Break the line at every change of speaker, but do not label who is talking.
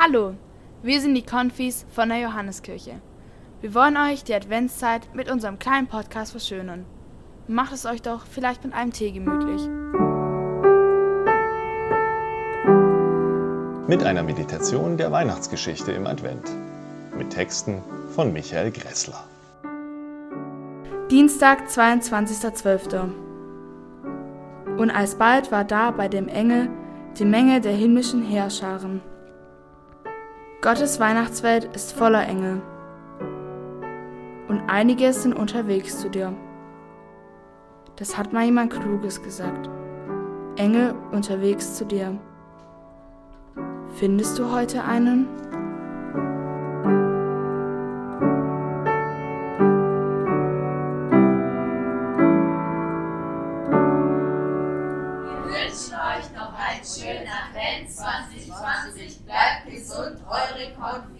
Hallo, wir sind die Konfis von der Johanneskirche. Wir wollen euch die Adventszeit mit unserem kleinen Podcast verschönern. Macht es euch doch vielleicht mit einem Tee gemütlich.
Mit einer Meditation der Weihnachtsgeschichte im Advent. Mit Texten von Michael Gressler.
Dienstag, 22.12. Und alsbald war da bei dem Engel die Menge der himmlischen Heerscharen Gottes Weihnachtswelt ist voller Engel. Und einige sind unterwegs zu dir. Das hat mal jemand Kluges gesagt. Engel unterwegs zu dir. Findest du heute einen?
Wünschen euch noch einen schönen Advent 2020. Bleibt gesund, eure Konfi.